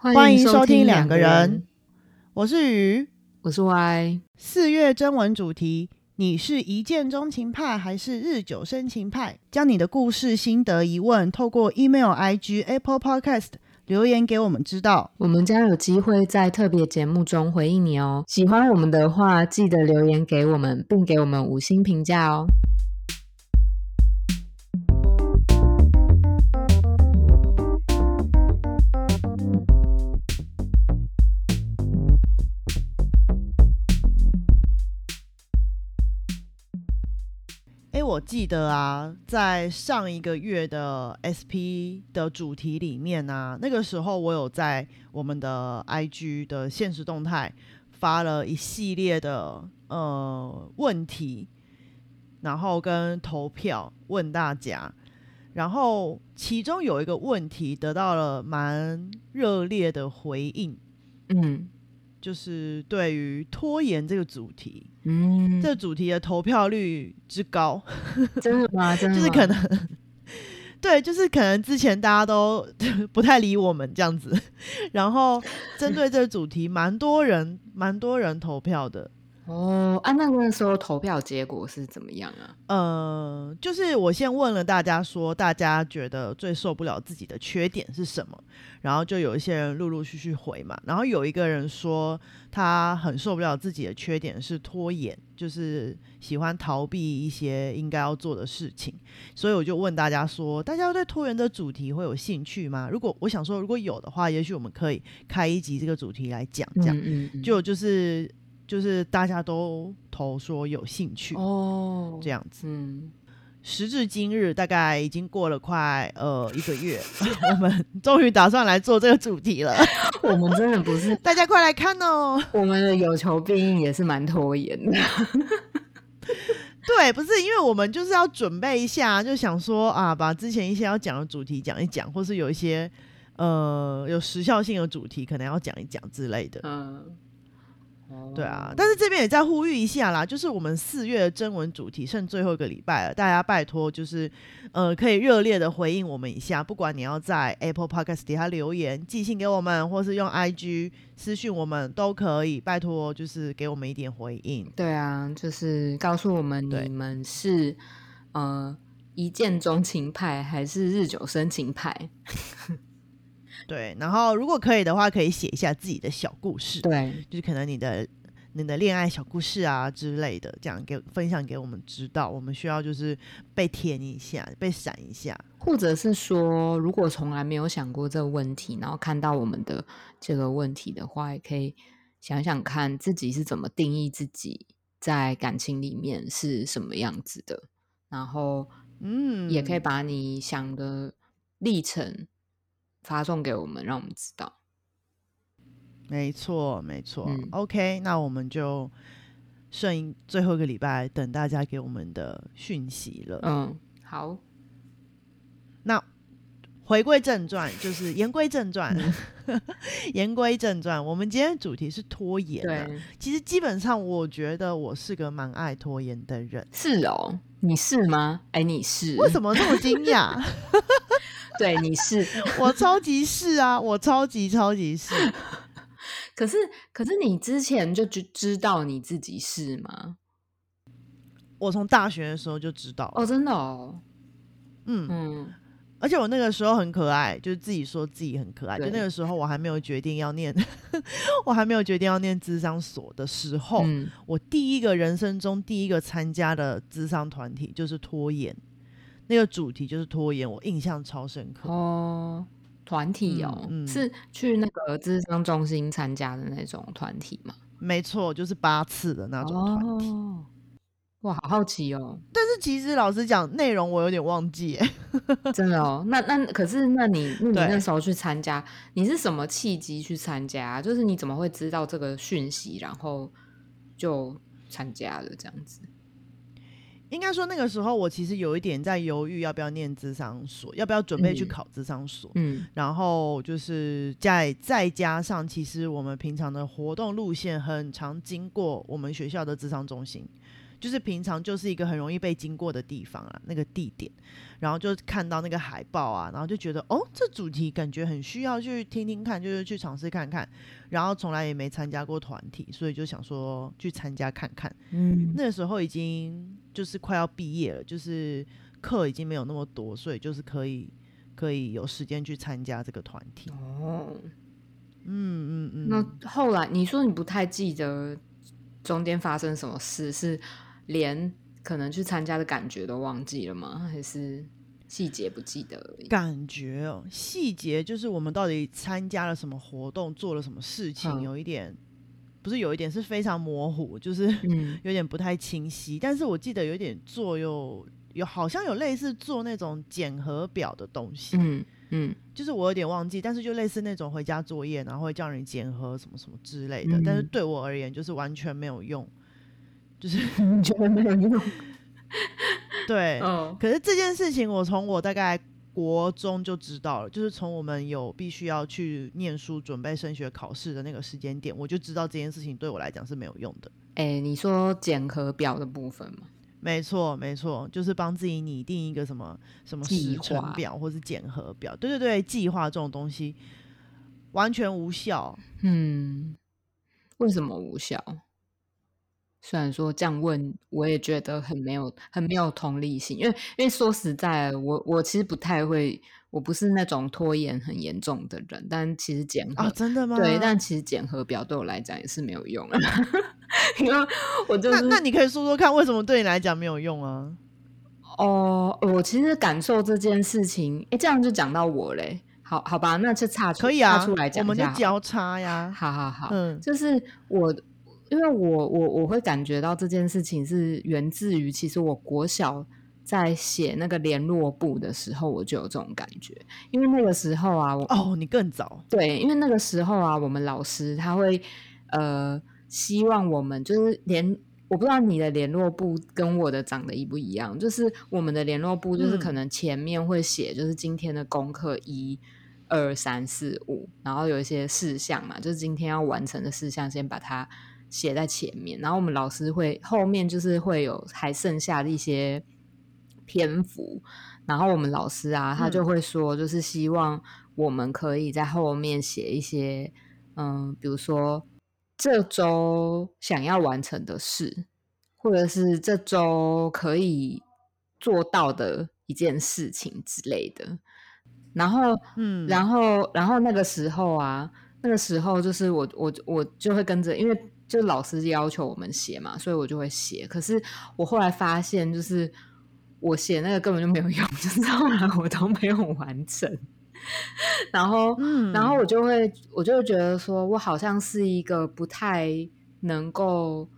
欢迎收听两两个人，我是鱼。我是 Y。四月征文主题：你是一见钟情派还是日久生情派？将你的故事、心得、疑问透过 email、IG、Apple Podcast 留言给我们知道。我们将有机会在特别节目中回应你哦。喜欢我们的话，记得留言给我们，并给我们五星评价哦。记得啊，在上一个月的 SP 的主题里面啊，那个时候我有在我们的 IG 的现实动态发了一系列的呃问题，然后跟投票问大家，然后其中有一个问题得到了蛮热烈的回应，嗯。就是对于拖延这个主题，嗯，这个主题的投票率之高。真的吗？真的 吗就是可能，对，就是可能之前大家都 不太理我们这样子，然后针对这个主题，蛮多人蛮多人投票的。哦啊，那个时候投票结果是怎么样啊？呃，就是我先问了大家说，大家觉得最受不了自己的缺点是什么？然后就有一些人陆陆续续回嘛，然后有一个人说他很受不了自己的缺点是拖延，就是喜欢逃避一些应该要做的事情。所以我就问大家说，大家对拖延的主题会有兴趣吗？如果我想说，如果有的话，也许我们可以开一集这个主题来讲讲。嗯嗯嗯就就是就是大家都投说有兴趣，哦这样子。嗯，时至今日，大概已经过了快呃一个月，我们终于打算来做这个主题了。我们真的不是，大家快来看哦！我们的有求必应也是蛮拖延的。对，不是因为我们就是要准备一下，就想说啊，把之前一些要讲的主题讲一讲，或是有一些呃有时效性的主题，可能要讲一讲之类的。嗯，对啊哦，但是这边也在呼吁一下啦，就是我们四月的征文主题剩最后一个礼拜了，大家拜托就是呃可以热烈的回应我们一下，不管你要在 Apple Podcast 底下留言、寄信给我们，或是用 IG 私讯我们都可以，拜托就是给我们一点回应。对啊，就是告诉我们你们是呃一见钟情派还是日久生情派？对，然后如果可以的话，可以写一下自己的小故事，对，就是可能你的。你的恋爱小故事啊之类的，这样给分享给我们知道，我们需要就是被填一下，被闪一下。或者是说，如果从来没有想过这个问题，然后看到我们的这个问题的话，也可以想想看自己是怎么定义自己在感情里面是什么样子的，然后嗯，也可以把你想的历程发送给我们，让我们知道。没错，没错。嗯 OK，那我们就剩最后一个礼拜等大家给我们的讯息了。嗯，好，那回归正传，就是言归正传，言归正传。我们今天主题是拖延、啊。对，其实基本上，我觉得我是个蛮爱拖延的人。是哦，你是吗？哎，你是？为什么这么惊讶？对，你是。我超级是啊，我超级超级是。可是，可是你之前就知知道你自己是吗？我从大学的时候就知道了。哦，真的哦，嗯，嗯，而且我那个时候很可爱，就是自己说自己很可爱。就那个时候我还没有决定要念，我还没有决定要念智商所的时候，嗯，我第一个人生中第一个参加的智商团体就是拖延，那个主题就是拖延，我印象超深刻。哦，团体哦，嗯嗯是去那个智商中心参加的那种团体吗？没错，就是八次的那种团体。哦，哇，好好奇哦，但是其实老实讲，内容我有点忘记、欸。真的哦。那那可是，那你那你那时候去参加，你是什么契机去参加啊？就是你怎么会知道这个讯息，然后就参加了这样子？应该说那个时候我其实有一点在犹豫要不要念智商所，要不要准备去嗯考智商所。嗯然后就是再再加上，其实我们平常的活动路线很常经过我们学校的智商中心，就是平常就是一个很容易被经过的地方啊，那个地点，然后就看到那个海报啊，然后就觉得哦，这主题感觉很需要去听听看，就是去尝试看看，然后从来也没参加过团体，所以就想说去参加看看。嗯，那个时候已经就是快要毕业了，就是课已经没有那么多，所以就是可以可以有时间去参加这个团体。哦，嗯嗯嗯。那后来你说你不太记得中间发生什么事，是连可能去参加的感觉都忘记了吗？还是细节不记得而已？感觉哦，细节就是我们到底参加了什么活动，做了什么事情，嗯有一点不是有一点是非常模糊，就是嗯 有点不太清晰。但是我记得有点做有有好像有类似做那种检核表的东西，嗯嗯就是我有点忘记，但是就类似那种回家作业，然后会叫你检核什么什么之类的。但是嗯对我而言，就是完全没有用，就是你 觉得没有用？对。嗯可是这件事情，我从我大概国中就知道了，就是从我们有必须要去念书、准备升学考试的那个时间点，我就知道这件事情对我来讲是没有用的。哎、你说检核表的部分吗？没错，没错，就是帮自己拟定一个什么什么计时程划表或是检核表。对对对，计划这种东西完全无效。嗯，为什么无效？虽然说这样问，我也觉得很没有很没有同理心，因为因为说实在，我我其实不太会，我不是那种拖延很严重的人，但其实检核、啊，真的吗？对，但其实检核表对我来讲也是没有用的，因为我就那是那你可以说说看，为什么对你来讲没有用啊？哦，我其实感受这件事情，哎，这样就讲到我嘞，好好吧，那就岔出可以啊，岔出来讲我们就交叉呀。好好好，嗯就是我，因为我我我会感觉到这件事情是源自于，其实我国小在写那个联络簿的时候，我就有这种感觉，因为那个时候啊，我哦，你更早。对，因为那个时候啊，我们老师他会呃希望我们就是连。我不知道你的联络簿跟我的长得一不一样，就是我们的联络簿就是可嗯能前面会写就是今天的功课一、二、三、四、五，然后有一些事项嘛，就是今天要完成的事项，先把它写在前面，然后我们老师会后面就是会有还剩下的一些篇幅，然后我们老师啊，他就嗯会说，就是希望我们可以在后面写一些，嗯，比如说这周想要完成的事，或者是这周可以做到的一件事情之类的。然后，嗯，然后，然后那个时候啊，那个时候就是我我我就会跟着，因为就老师要求我们写嘛，所以我就会写。可是我后来发现，就是我写那个根本就没有用，就是后来我都没有完成。然后，嗯然后我就会，我就会觉得说，我好像是一个不太能够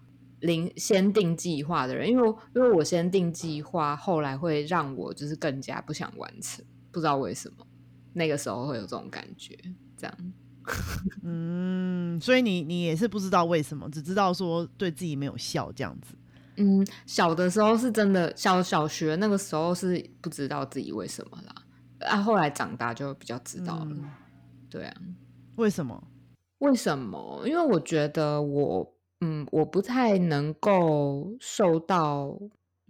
临先定计划的人，因为因为我先定计划，后来会让我就是更加不想完成，不知道为什么，那个时候会有这种感觉，这样。嗯，所以你你也是不知道为什么，只知道说对自己没有效这样子。嗯，小的时候是真的，小小学那个时候是不知道自己为什么啦，啊，后来长大就比较知道了。嗯对啊，为什么？为什么？因为我觉得我，嗯，我不太能够受到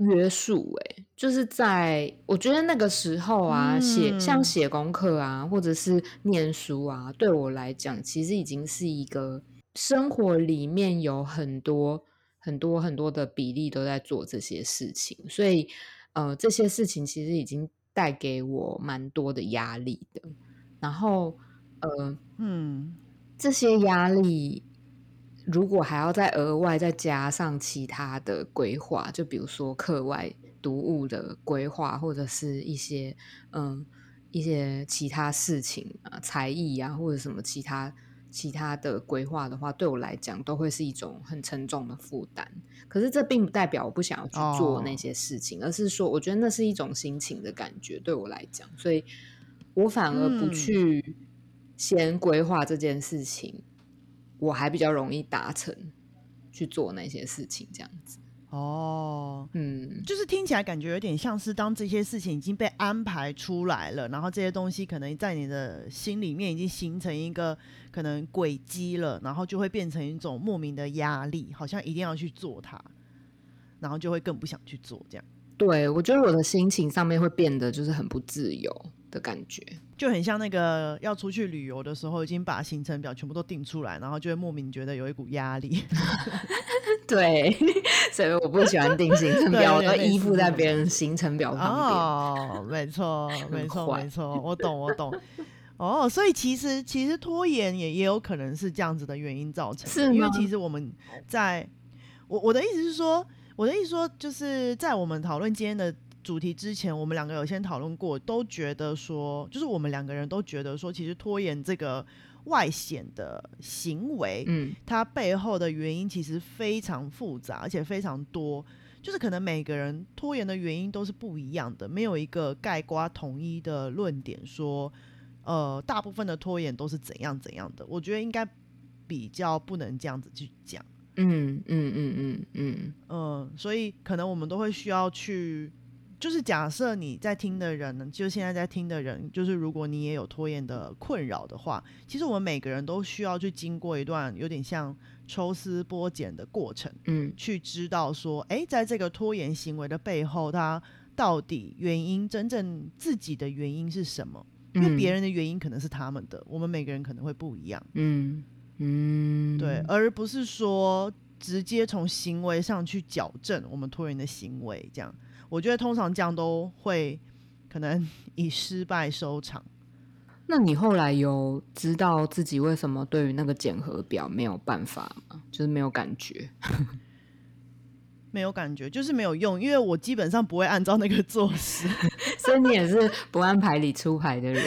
约束、欸，就是在我觉得那个时候啊，写像嗯。写功课啊，或者是念书啊，对我来讲，其实已经是一个生活里面有很多很多很多的比例都在做这些事情，所以呃，这些事情其实已经带给我蛮多的压力的。然后呃，嗯。这些压力如果还要再额外再加上其他的规划，就比如说课外读物的规划，或者是一些嗯一些其他事情啊，才艺啊，或者什么其他其他的规划的话，对我来讲都会是一种很沉重的负担。可是这并不代表我不想要去做那哦。些事情，而是说我觉得那是一种心情的感觉，对我来讲，所以我反而不嗯。去先规划这件事情，我还比较容易达成去做那些事情，这样子。哦，嗯，就是听起来感觉有点像是当这些事情已经被安排出来了，然后这些东西可能在你的心里面已经形成一个可能轨迹了，然后就会变成一种莫名的压力，好像一定要去做它。然后就会更不想去做，这样对我觉得我的心情上面会变得就是很不自由的感觉。就很像那个要出去旅游的时候，已经把行程表全部都定出来，然后就会莫名觉得有一股压力。对，所以我不喜欢定行程表，我都依附在别人行程表旁边。哦，没错，没错，没错，我懂，我懂。哦，所以其实其实拖延也也有可能是这样子的原因造成的，是吗因为其实我们在，我我的意思是说，我的意思说就是在我们讨论今天的主题之前，我们两个有先讨论过，都觉得说，就是我们两个人都觉得说，其实拖延这个外显的行为，嗯它背后的原因其实非常复杂，而且非常多。就是可能每个人拖延的原因都是不一样的，没有一个概括统一的论点说，呃，大部分的拖延都是怎样怎样的。我觉得应该比较不能这样子去讲，嗯嗯嗯嗯嗯嗯，所以可能我们都会需要去，就是假设你在听的人呢，就现在在听的人，就是如果你也有拖延的困扰的话，其实我们每个人都需要去经过一段有点像抽丝剥茧的过程。嗯去知道说，诶，在这个拖延行为的背后，它到底原因真正自己的原因是什么？因为别人的原因可能是他们的，我们每个人可能会不一样，嗯嗯，对，而不是说直接从行为上去矫正我们拖延的行为。这样，我觉得通常这样都会可能 以失败收场。那你后来有知道自己为什么对于那个检核表没有办法吗？就是没有感觉。没有感觉，就是没有用，因为我基本上不会按照那个做事。所以你也是不按牌理出牌的人。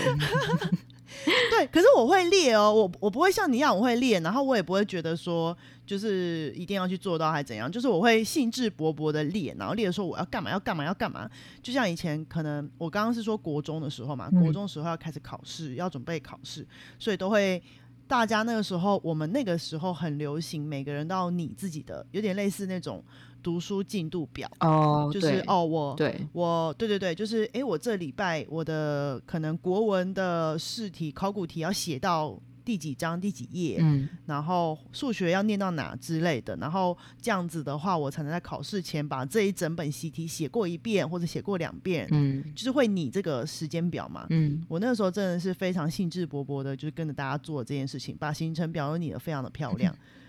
对，可是我会列哦，我我不会像你一样，我会列，然后我也不会觉得说就是一定要去做到还怎样，就是我会兴致勃勃的列，然后列说我要干嘛要干嘛要干嘛，就像以前可能我刚刚是说国中的时候嘛，嗯国中时候要开始考试，要准备考试，所以都会。大家那个时候，我们那个时候很流行，每个人都要拟自己的，有点类似那种读书进度表，哦，就是哦，我对，我对对对，就是哎，我这礼拜我的可能国文的试题、考古题要写到第几章、第几页，嗯。然后数学要念到哪之类的，然后这样子的话，我才能在考试前把这一整本习题写过一遍或者写过两遍，嗯。就是会拟这个时间表嘛。嗯。我那个时候真的是非常兴致勃勃的，就是跟着大家做这件事情，把行程表都拟得非常的漂亮，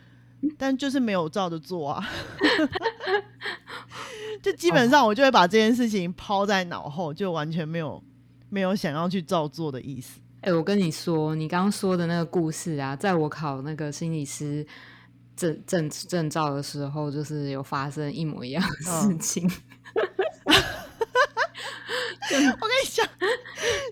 但就是没有照着做啊。就基本上我就会把这件事情抛在脑后，就完全没有没有想要去照做的意思。哎、我跟你说，你刚刚说的那个故事啊，在我考那个心理师证证证照的时候，就是有发生一模一样的事嗯情。我跟你讲，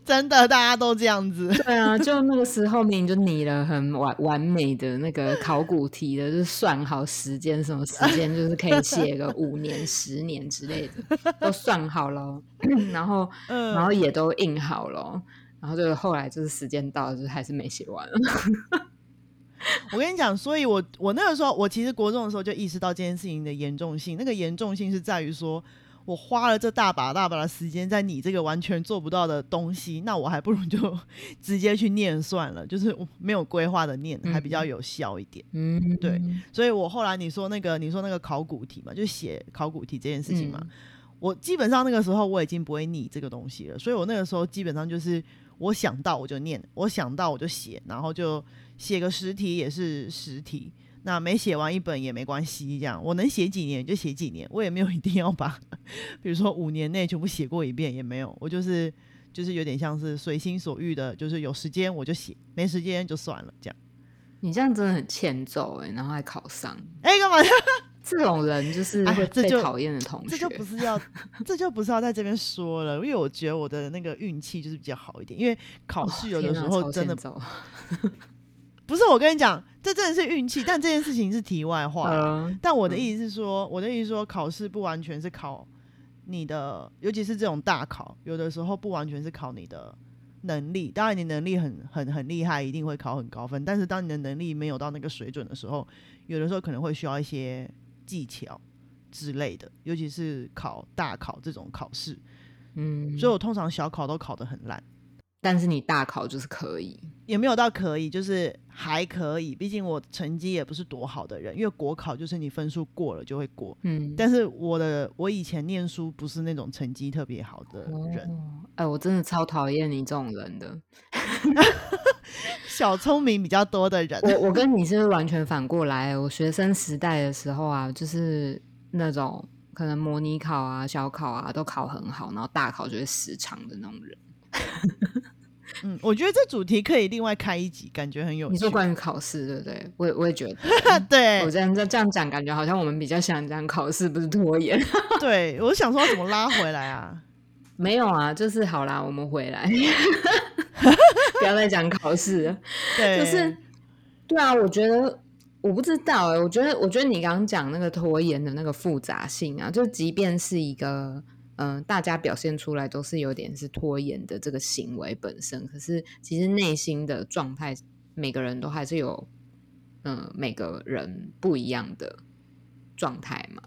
真的大家都这样子。对啊，就那个时候明明就拟了很完完美的那个考古题的，就是算好时间，什么时间就是可以写个五年、十年之类的，都算好了，然后嗯，然后也都印好了，然后就后来就是时间到了，就是还是没写完。我跟你讲，所以我我那个时候，我其实国中的时候就意识到这件事情的严重性。那个严重性是在于说，我花了这大把大把的时间在你这个完全做不到的东西，那我还不如就 直接去念算了，就是我没有规划的念，还比较有效一点。嗯，对所以我后来你说那个你说那个考古题嘛，就写考古题这件事情嘛，嗯。我基本上那个时候我已经不会拟这个东西了，所以我那个时候基本上就是我想到我就念，我想到我就写，然后就写个十题也是十题，那没写完一本也没关系，这样我能写几年就写几年，我也没有一定要把，比如说五年内全部写过一遍也没有，我就是就是有点像是随心所欲的，就是有时间我就写，没时间就算了这样。你这样真的很欠揍哎、然后还考上，哎、干嘛？这种人就是这就被讨厌的同学。这就不是要，这就不是要在这边说了，因为我觉得我的那个运气就是比较好一点，因为考试有的时候真的 不是我跟你讲，这真的是运气，但这件事情是题外话。嗯但我的意思是说，我的意思是说，考试不完全是考你的，尤其是这种大考，有的时候不完全是考你的能力。当然，你能力很很很厉害，一定会考很高分。但是，当你的能力没有到那个水准的时候，有的时候可能会需要一些技巧之类的，尤其是考大考这种考试。嗯，所以我通常小考都考得很烂。但是你大考就是可以，也没有到可以，就是还可以。毕竟我成绩也不是多好的人，因为国考就是你分数过了就会过。嗯，但是我的我以前念书不是那种成绩特别好的人，哦，哎，我真的超讨厌你这种人的。小聪明比较多的人。我我跟你是完全反过来。我学生时代的时候啊，就是那种可能模拟考啊、小考啊都考很好，然后大考就会失常的那种人。嗯，我觉得这主题可以另外开一集，感觉很有趣。你说关于考试，对不对？我也我也觉得，对我这样这这样讲，感觉好像我们比较想讲考试，不是拖延。对，我想说怎么拉回来啊？没有啊，就是好啦，我们回来，不要再讲考试了。对，就是对啊，我觉得我不知道哎，我觉得我觉得你刚刚讲那个拖延的那个复杂性啊，就即便是一个。嗯，大家表现出来都是有点是拖延的这个行为本身，可是其实内心的状态，每个人都还是有，嗯，每个人不一样的状态嘛。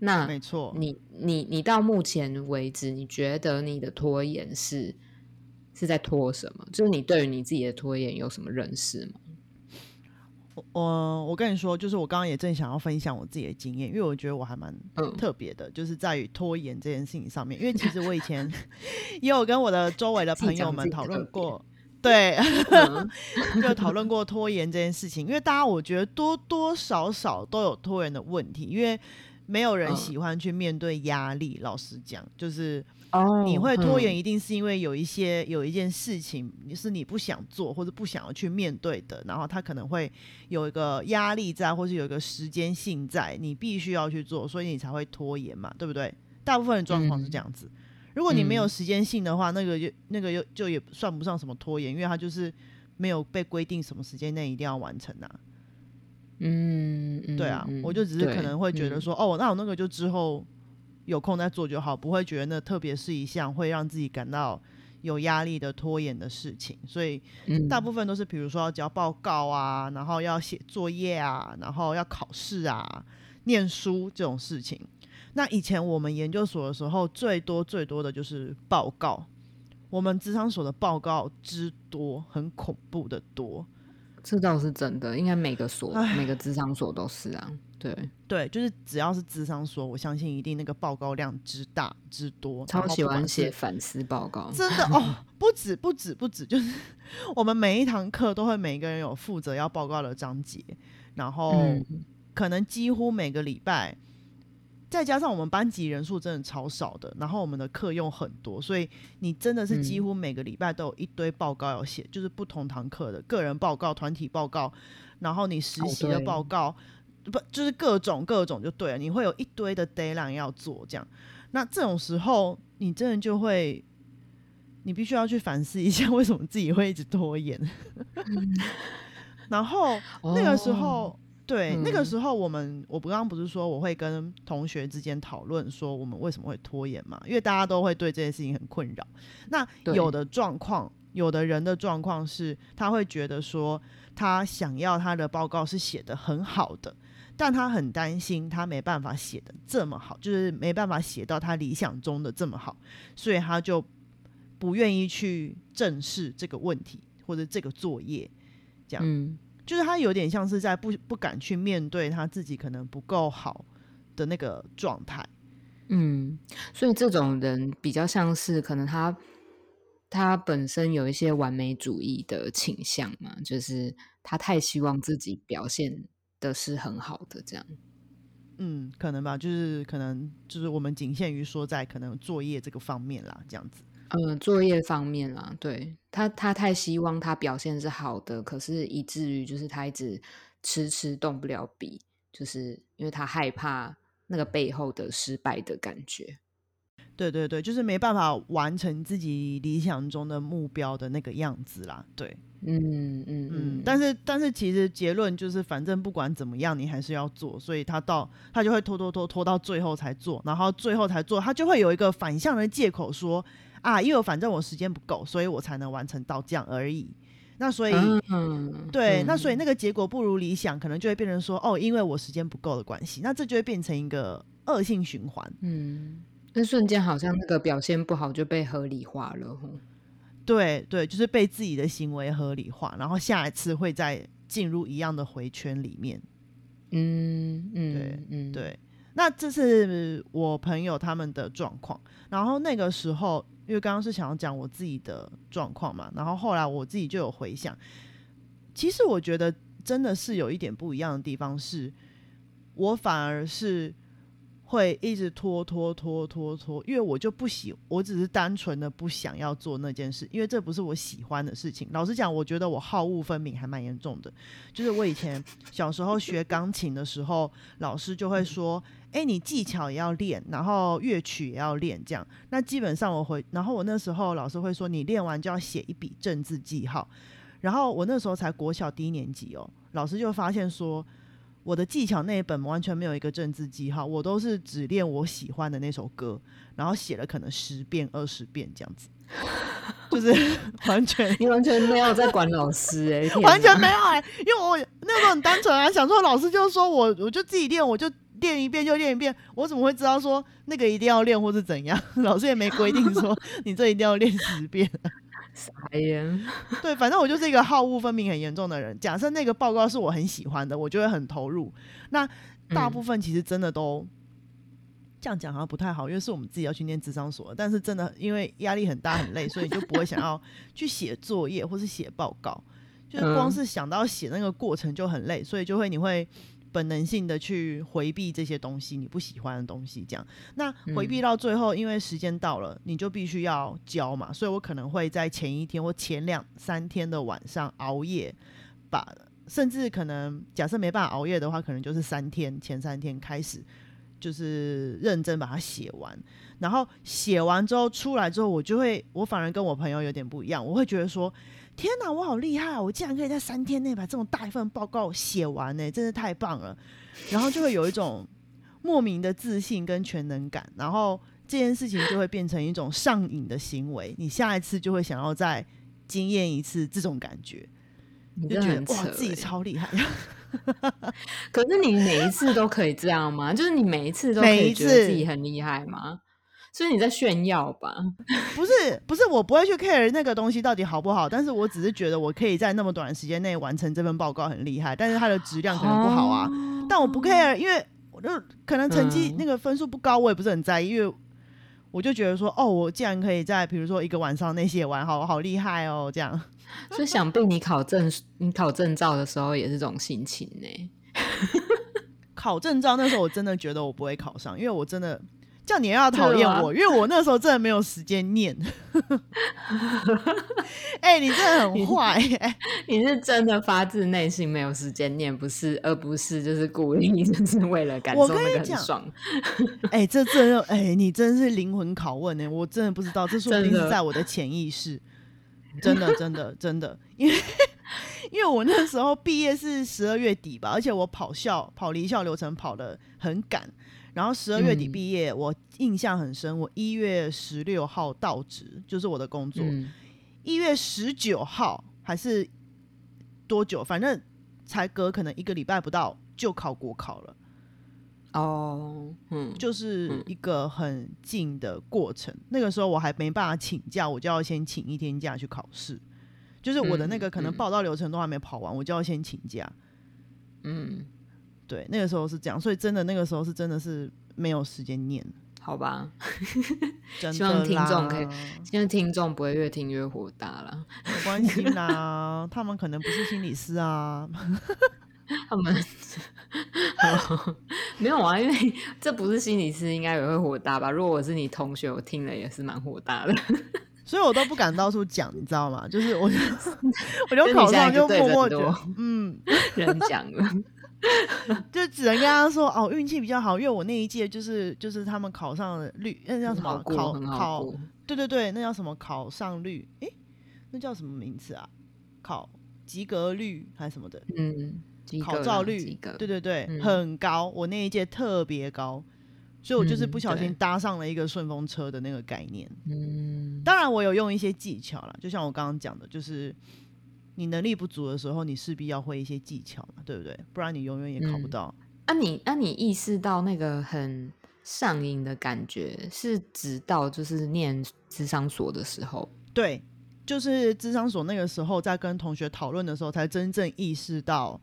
那没错，你你你到目前为止，你觉得你的拖延是是在拖什么？就是你对于你自己的拖延有什么认识吗？我我跟你说，就是我刚刚也正想要分享我自己的经验，因为我觉得我还蛮特别的，就是在于拖延这件事情上面。因为其实我以前 也有跟我的周围的朋友们讨论过，对，就讨论过拖延这件事情。因为大家我觉得多多少少都有拖延的问题，因为没有人喜欢去面对压力。老实讲，就是。哦，你会拖延，一定是因为有一些有一件事情你是你不想做或者不想要去面对的，然后他可能会有一个压力在，或是有一个时间性在，你必须要去做，所以你才会拖延嘛，对不对？大部分的状况是这样子。如果你没有时间性的话，那个就那个又就也算不上什么拖延，因为它就是没有被规定什么时间内一定要完成啊。嗯，对啊，我就只是可能会觉得说，哦，那我那个就之后。有空再做就好，不会觉得那特别是一项会让自己感到有压力的拖延的事情。所以大部分都是，比如说要交报告啊，然后要写作业啊，然后要考试啊、念书这种事情。那以前我们研究所的时候，最多最多的就是报告。我们职场所的报告之多，很恐怖的多。这倒是真的，应该每个所、每个智商所都是啊。对对，就是只要是智商所，我相信一定那个报告量之大之多，超喜欢写反思报告，真的哦，不止不止不止，就是 我们每一堂课都会每一个人有负责要报告的章节，然后可能几乎每个礼拜，再加上我们班级人数真的超少的，然后我们的课用很多，所以你真的是几乎每个礼拜都有一堆报告要写，就是不同堂课的个人报告、团体报告，然后你实习的报告。不就是各种各种就对了，你会有一堆的 d a y l i n e 要做，这样，那这种时候你真的就会，你必须要去反思一下，为什么自己会一直拖延。然后那个时候，对，那个时候我们，我不刚刚不是说我会跟同学之间讨论说我们为什么会拖延嘛？因为大家都会对这件事情很困扰。那有的状况，有的人的状况是，他会觉得说他想要他的报告是写的很好的。但他很担心，他没办法写的这么好，就是没办法写到他理想中的这么好，所以他就不愿意去正视这个问题或者这个作业，这样，就是他有点像是在不不敢去面对他自己可能不够好的那个状态。嗯，所以这种人比较像是可能他他本身有一些完美主义的倾向嘛，就是他太希望自己表现。的是很好的，这样，嗯，可能吧，就是可能就是我们仅限于说在可能作业这个方面啦，这样子，嗯，作业方面啦，对他，他太希望他表现是好的，可是以至于就是他一直迟迟动不了笔，就是因为他害怕那个背后的失败的感觉。对对对，就是没办法完成自己理想中的目标的那个样子啦，对。嗯嗯嗯，但是但是其实结论就是，反正不管怎么样，你还是要做，所以他到他就会拖拖拖拖到最后才做，然后最后才做，他就会有一个反向的借口说啊，因为反正我时间不够，所以我才能完成到这样而已。那所以嗯对，那所以那个结果不如理想，可能就会变成说哦，因为我时间不够的关系，那这就会变成一个恶性循环。嗯，那瞬间好像那个表现不好就被合理化了。对对，就是被自己的行为合理化，然后下一次会再进入一样的回圈里面。嗯嗯，对嗯，对，那这是我朋友他们的状况。然后那个时候，因为刚刚是想要讲我自己的状况嘛，然后后来我自己就有回想，其实我觉得真的是有一点不一样的地方，是我反而是会一直拖拖拖拖拖，因为我就不喜，我只是单纯的不想要做那件事，因为这不是我喜欢的事情。老实讲，我觉得我好恶分明还蛮严重的，就是我以前 小时候学钢琴的时候，老师就会说。哎，你技巧也要练，然后乐曲也要练，这样。那基本上我会，然后我那时候老师会说，你练完就要写一笔正字记号。然后我那时候才国小低年级哦，老师就发现说，我的技巧那一本完全没有一个政治记号，我都是只练我喜欢的那首歌，然后写了可能十遍、二十遍这样子，就是 完全你完全没有在管老师哎，完全没有哎，因为我那时候很单纯啊，想说老师就说我我就自己练，我就。练一遍就练一遍，我怎么会知道说那个一定要练或是怎样？老师也没规定说你这一定要练十遍。傻眼。对，反正我就是一个好恶分明很严重的人。假设那个报告是我很喜欢的，我就会很投入。那大部分其实真的都这样讲好像不太好，因为是我们自己要去念智商所。但是真的因为压力很大很累，所以就不会想要 去写作业或是写报告，就是光是想到写那个过程就很累，所以就会你会。本能性的去回避这些东西，你不喜欢的东西，这样。那回避到最后，因为时间到了，你就必须要交嘛，所以我可能会在前一天或前两三天的晚上熬夜，把甚至可能假设没办法熬夜的话，可能就是三天前三天开始，就是认真把它写完。然后写完之后出来之后，我就会，我反而跟我朋友有点不一样，我会觉得说。天哪，我好厉害！我竟然可以在三天内把这么大一份报告写完呢，真是太棒了。然后就会有一种莫名的自信跟全能感，然后这件事情就会变成一种上瘾的行为。你下一次就会想要再经验一次这种感觉，你就觉得哇，自己超厉害。可是你每一次都可以这样吗？就是你每一次都可以觉得自己很厉害吗？所以你在炫耀吧？不是，不是，我不会去 care 那个东西到底好不好，但是我只是觉得我可以在那么短的时间内完成这份报告很厉害，但是它的质量可能不好啊。但我不 care，因为我就可能成绩那个分数不高，我也不是很在意，因为我就觉得说，哦，我既然可以在比如说一个晚上内写完，好好厉害哦，这样。所以想必你考证、你考证照的时候也是这种心情呢。考证照那时候我真的觉得我不会考上，因为我真的。叫你要讨厌我，因为我那时候真的没有时间念。哎，你真的很坏，你是真的发自内心没有时间念，不是，而不是就是故意，就是为了感受那个很爽。哎，这真的，哎，你真是灵魂拷问呢，我真的不知道，这说不定是在我的潜意识。真的，真的，真的，因为因为我那时候毕业是十二月底吧，而且我跑校跑离校流程跑的很赶。然后十二月底毕业，我印象很深。我一月十六号到职，就是我的工作。一月十九号还是多久？反正才隔可能一个礼拜不到就考国考了。哦，嗯，就是一个很近的过程。那个时候我还没办法请假，我就要先请一天假去考试。就是我的那个可能报道流程都还没跑完，我就要先请假。嗯。对，那个时候是这样，所以真的那个时候是真的是没有时间念，好吧？希望听众可以，希望听众不会越听越火大了。没关系啦，他们可能不是心理师啊，他们 没有啊，因为这不是心理师，应该也会火大吧？如果我是你同学，我听了也是蛮火大的，所以我都不敢到处讲，你知道吗？就是我，我就考上就默默的，嗯，人讲了。就只能跟他说哦，运气比较好，因为我那一届就是就是他们考上了率，那叫什么考考？对对对，那叫什么考上率？诶，那叫什么名字啊？考及格率还是什么的？嗯，考照率，对对对，很高。我那一届特别高，所以我就是不小心搭上了一个顺风车的那个概念。嗯，当然我有用一些技巧了，就像我刚刚讲的，就是。你能力不足的时候，你势必要会一些技巧嘛，对不对？不然你永远也考不到。啊，你啊，你意识到那个很上瘾的感觉，是直到就是念智商所的时候。对，就是智商所那个时候在跟同学讨论的时候，才真正意识到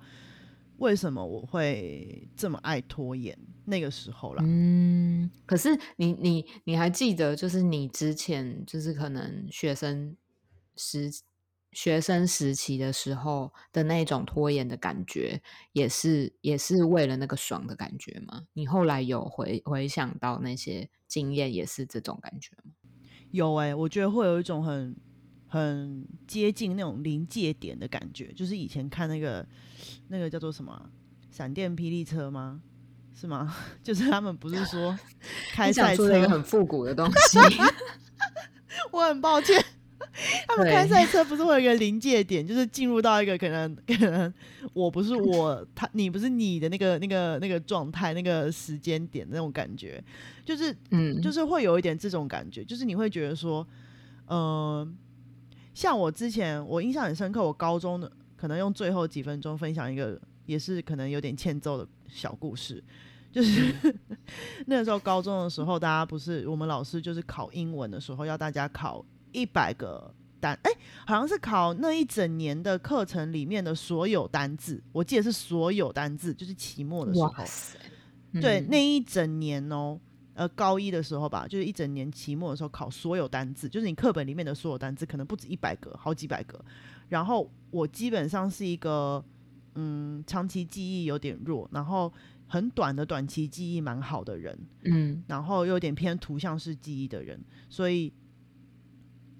为什么我会这么爱拖延。那个时候啦，嗯，可是你你你还记得，就是你之前就是可能学生时学生时期的时候的那种拖延的感觉，也是也是为了那个爽的感觉吗？你后来有回回想到那些经验，也是这种感觉吗？有哎、我觉得会有一种很很接近那种临界点的感觉，就是以前看那个那个叫做什么啊闪电霹雳车吗？是吗？就是他们不是说开赛车一个车，很复古的东西，我很抱歉。他们开赛车不是会有一个临界点，就是进入到一个可能可能我不是我，他你不是你的那个那个那个状态，那个时间点那种感觉，就是嗯，就是会有一点这种感觉，就是你会觉得说，呃，像我之前我印象很深刻，我高中的可能用最后几分钟分享一个，也是可能有点欠揍的小故事，就是 那个时候高中的时候，大家不是我们老师就是考英文的时候要大家考一百个单，哎、好像是考那一整年的课程里面的所有单字，我记得是所有单字，就是期末的时候。哇，对，嗯那一整年哦，呃，高一的时候吧，就是一整年期末的时候考所有单字，就是你课本里面的所有单字，可能不止一百个，好几百个。然后我基本上是一个，嗯，长期记忆有点弱，然后很短的短期记忆蛮好的人，嗯然后又有点偏图像式记忆的人，所以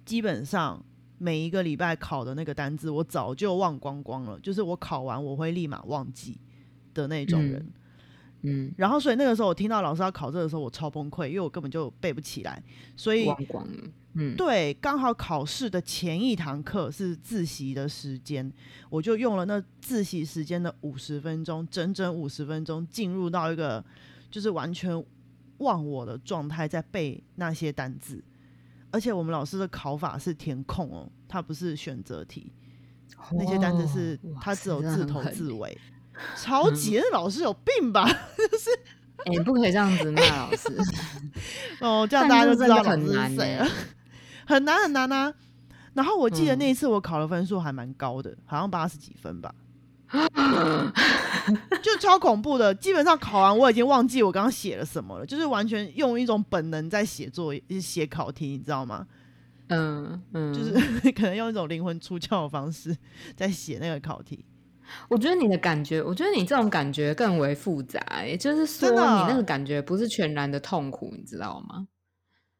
基本上每一个礼拜考的那个单字，我早就忘光光了，就是我考完我会立马忘记的那种人。嗯，然后，所以那个时候我听到老师要考这的时候，我超崩溃，因为我根本就背不起来。所以，忘光了，嗯，对，刚好考试的前一堂课是自习的时间，我就用了那自习时间的五十分钟，整整五十分钟，进入到一个就是完全忘我的状态，在背那些单字。而且我们老师的考法是填空哦，它不是选择题，那些单词是哦哇他只有自头自尾，超级，那老师有病吧？哎、你不可以这样子骂老师，哦，这样大家就知道老师是谁了。很难很难啊。然后我记得嗯那一次我考的分数还蛮高的，好像八十几分吧，就超恐怖的。基本上考完我已经忘记我刚刚写了什么了，就是完全用一种本能在写作业、写考题，你知道吗？嗯嗯，就是 可能用一种灵魂出窍的方式在写那个考题。我觉得你的感觉，我觉得你这种感觉更为复杂、欸，就是说你那个感觉不是全然的痛苦，你知道吗？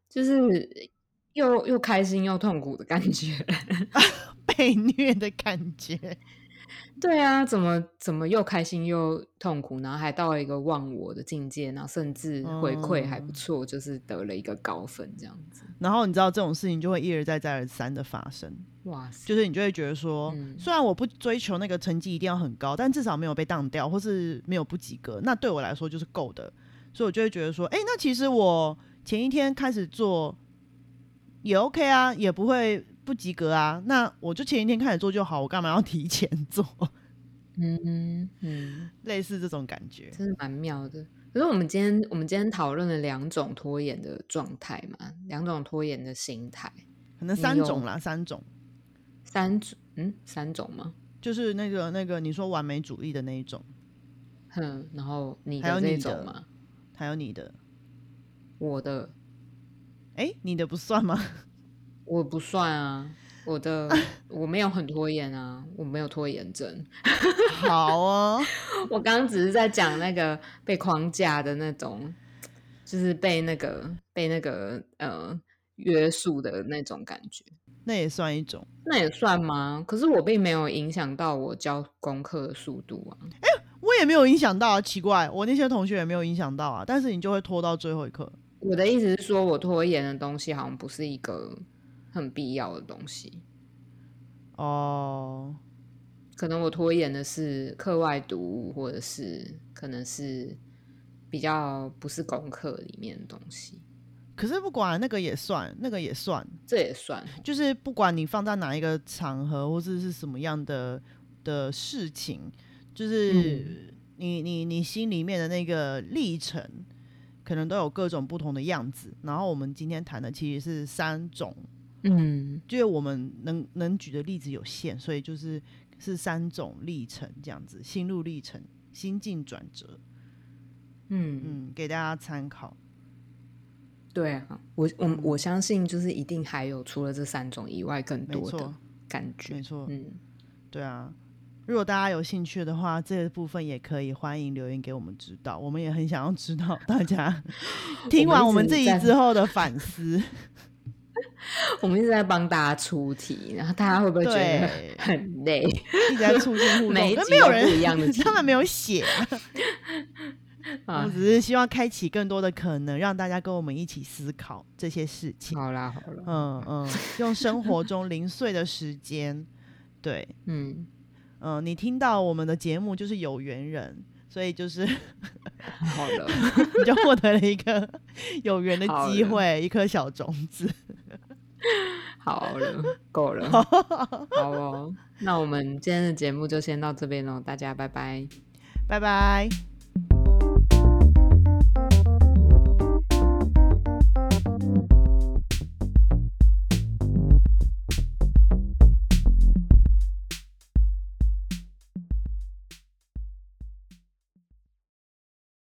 就是又又开心又痛苦的感觉。被虐的感觉，对啊，怎么怎么又开心又痛苦，然后还到了一个忘我的境界，然后甚至回馈还不嗯错，就是得了一个高分这样子。然后你知道这种事情就会一而再再而三的发生。哇塞，就是你就会觉得说，嗯虽然我不追求那个成绩一定要很高，但至少没有被当掉，或是没有不及格，那对我来说就是够的。所以我就会觉得说，哎、那其实我前一天开始做也 OK 啊，也不会不及格啊。那我就前一天开始做就好，我干嘛要提前做？嗯嗯，类似这种感觉。真的蛮妙的。可是我们今天我们今天讨论了两种拖延的状态嘛，两种拖延的心态，可能三种啦，三种三种嗯三种吗？就是那个那个你说完美主义的那一种，哼，然后你还有的这你的种吗？还有你的，我的哎、你的不算吗？我不算啊，我的 我没有很拖延啊，我没有拖延症。好哦，我刚刚只是在讲那个被框架的那种，就是被那个被那个呃约束的那种感觉，那也算一种。那也算吗？可是我并没有影响到我交功课的速度啊。我也没有影响到啊，奇怪，我那些同学也没有影响到啊，但是你就会拖到最后一刻。我的意思是说，我拖延的东西好像不是一个很必要的东西，哦，可能我拖延的是课外读物，或者是可能是比较不是功课里面的东西，可是不管那个也算，那个也算，这也算。哦。就是不管你放在哪一个场合，或者是什么样的的事情，就是你你你心里面的那个历程，可能都有各种不同的样子。然后我们今天谈的其实是三种嗯就是我们能能举的例子有限，所以就是是三种历程这样子，心路历程、心境转折，嗯，嗯，给大家参考。对啊，我我我相信就是一定还有除了这三种以外更多的，感觉没。错，嗯，对啊。如果大家有兴趣的话，这个部分也可以欢迎留言给我们知道，我们也很想要知道大家 听完我们这一之后的反思。我们一直在帮大家出题，然后大家会不会觉得很累？一直在促进互动，每一可没有人一样的题 他们没有写。啊、我啊们，只是希望开启更多的可能，让大家跟我们一起思考这些事情。好啦好啦，嗯嗯，用生活中零碎的时间，对，嗯，嗯，你听到我们的节目就是有缘人，所以就是好的，你就获得了一个有缘的机会，一颗小种子。好了，够了，好哦。那我们今天的节目就先到这边喽，大家拜拜。拜拜。